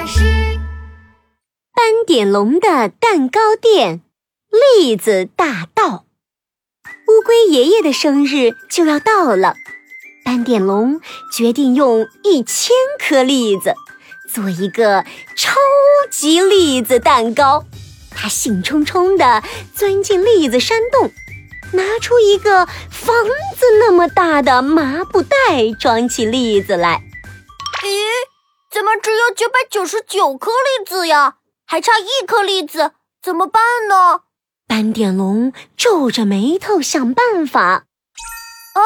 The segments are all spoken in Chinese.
老师，斑点龙的蛋糕店，栗子大道。乌龟爷爷的生日就要到了，斑点龙决定用一千颗栗子做一个超级栗子蛋糕。他兴冲冲地钻进栗子山洞，拿出一个房子那么大的麻布袋，装起栗子来。咦？怎么只有九百九十九颗栗子呀？还差一颗栗子，怎么办呢？斑点龙皱着眉头想办法。啊，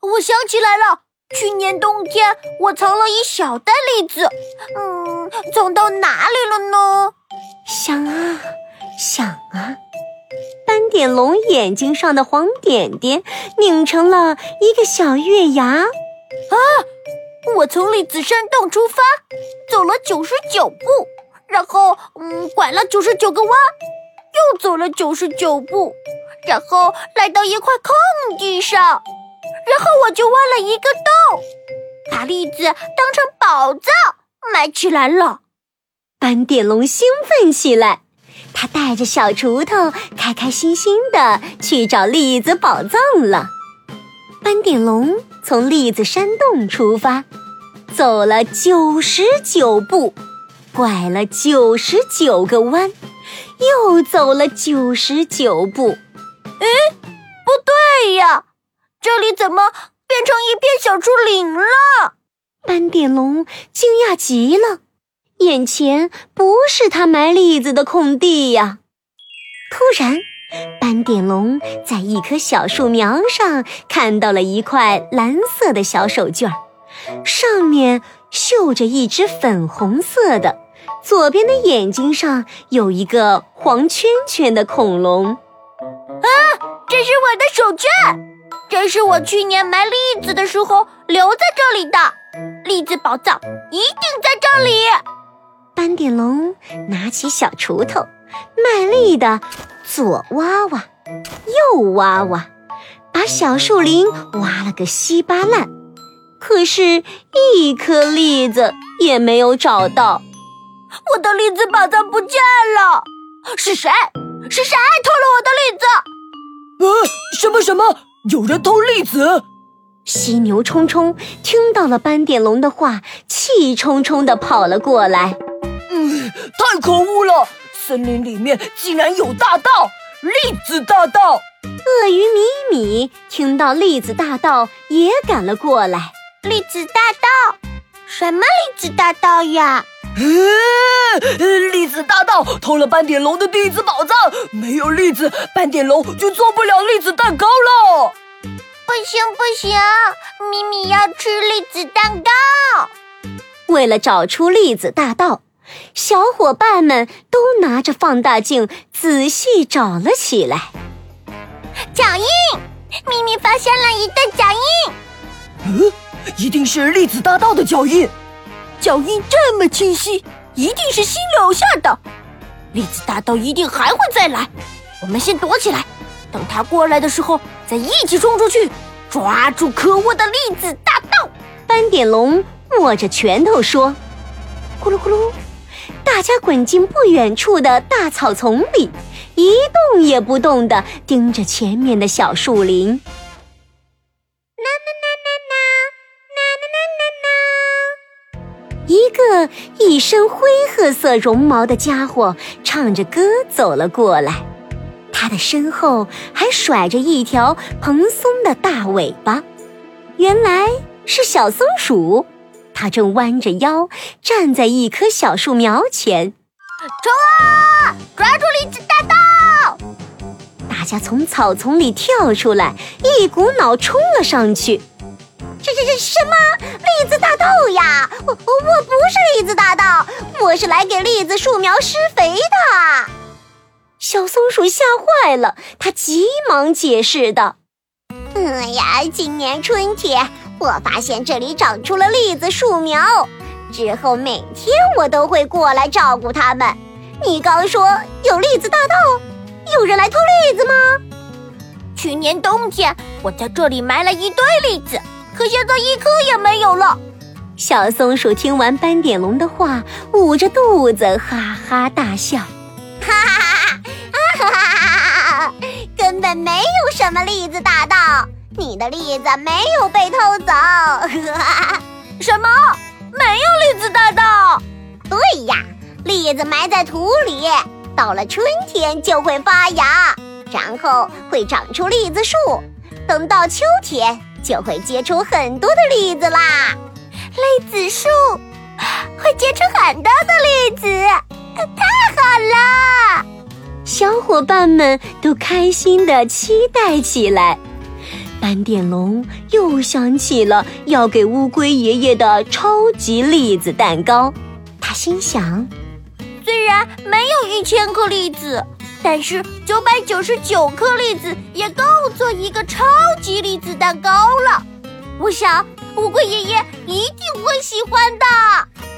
我想起来了，去年冬天我藏了一小袋栗子，嗯，藏到哪里了呢？想啊想啊，斑点龙眼睛上的黄点点拧成了一个小月牙。啊！我从栗子山洞出发，走了九十九步，然后嗯，拐了九十九个弯，又走了九十九步，然后来到一块空地上，然后我就挖了一个洞，把栗子当成宝藏埋起来了。斑点龙兴奋起来，他带着小锄头，开开心心的去找栗子宝藏了。斑点龙从栗子山洞出发。走了九十九步，拐了九十九个弯，又走了九十九步。哎，不对呀，这里怎么变成一片小树林了？斑点龙惊讶极了，眼前不是他埋栗子的空地呀！突然，斑点龙在一棵小树苗上看到了一块蓝色的小手绢儿。上面绣着一只粉红色的，左边的眼睛上有一个黄圈圈的恐龙。啊，这是我的手绢，这是我去年埋栗子的时候留在这里的。栗子宝藏一定在这里。斑点龙拿起小锄头，卖力的左挖挖，右挖挖，把小树林挖了个稀巴烂。可是，一颗栗子也没有找到，我的栗子宝藏不见了！是谁？是谁偷了我的栗子？呃，什么什么？有人偷栗子？犀牛冲冲听到了斑点龙的话，气冲冲的跑了过来。嗯，太可恶了！森林里面竟然有大盗，栗子大盗！鳄鱼米米听到栗子大盗也赶了过来。栗子大道？什么栗子大道呀？嗯栗子大盗偷了斑点龙的栗子宝藏，没有栗子，斑点龙就做不了栗子蛋糕了。不行不行，咪咪要吃栗子蛋糕。为了找出栗子大盗，小伙伴们都拿着放大镜仔细找了起来。脚印，咪咪发现了一对脚印。嗯。一定是栗子大盗的脚印，脚印这么清晰，一定是新留下的。栗子大盗一定还会再来，我们先躲起来，等他过来的时候再一起冲出去，抓住可恶的栗子大盗。斑点龙握着拳头说：“咕噜咕噜！”大家滚进不远处的大草丛里，一动也不动地盯着前面的小树林。一个一身灰褐色绒毛的家伙唱着歌走了过来，他的身后还甩着一条蓬松的大尾巴。原来是小松鼠，它正弯着腰站在一棵小树苗前。冲啊！抓住那只大盗！大家从草丛里跳出来，一股脑冲了上去。这这这什么栗子大盗呀？我我不是栗子大盗，我是来给栗子树苗施肥的。小松鼠吓坏了，它急忙解释道：“哎呀，今年春天我发现这里长出了栗子树苗，之后每天我都会过来照顾它们。你刚说有栗子大盗，有人来偷栗子吗？去年冬天我在这里埋了一堆栗子。”可现在一颗也没有了，小松鼠听完斑点龙的话，捂着肚子哈哈大笑，哈哈哈哈哈！根本没有什么栗子大盗，你的栗子没有被偷走。什么？没有栗子大盗？对呀，栗子埋在土里，到了春天就会发芽，然后会长出栗子树，等到秋天就会结出很多的栗子啦。栗子树会结出很多的栗子，太好了！小伙伴们都开心的期待起来。斑点龙又想起了要给乌龟爷爷的超级栗子蛋糕，他心想：虽然没有一千颗栗子，但是九百九十九颗栗子也够做一个超级栗子蛋糕了。我想。乌龟爷爷一定会喜欢的。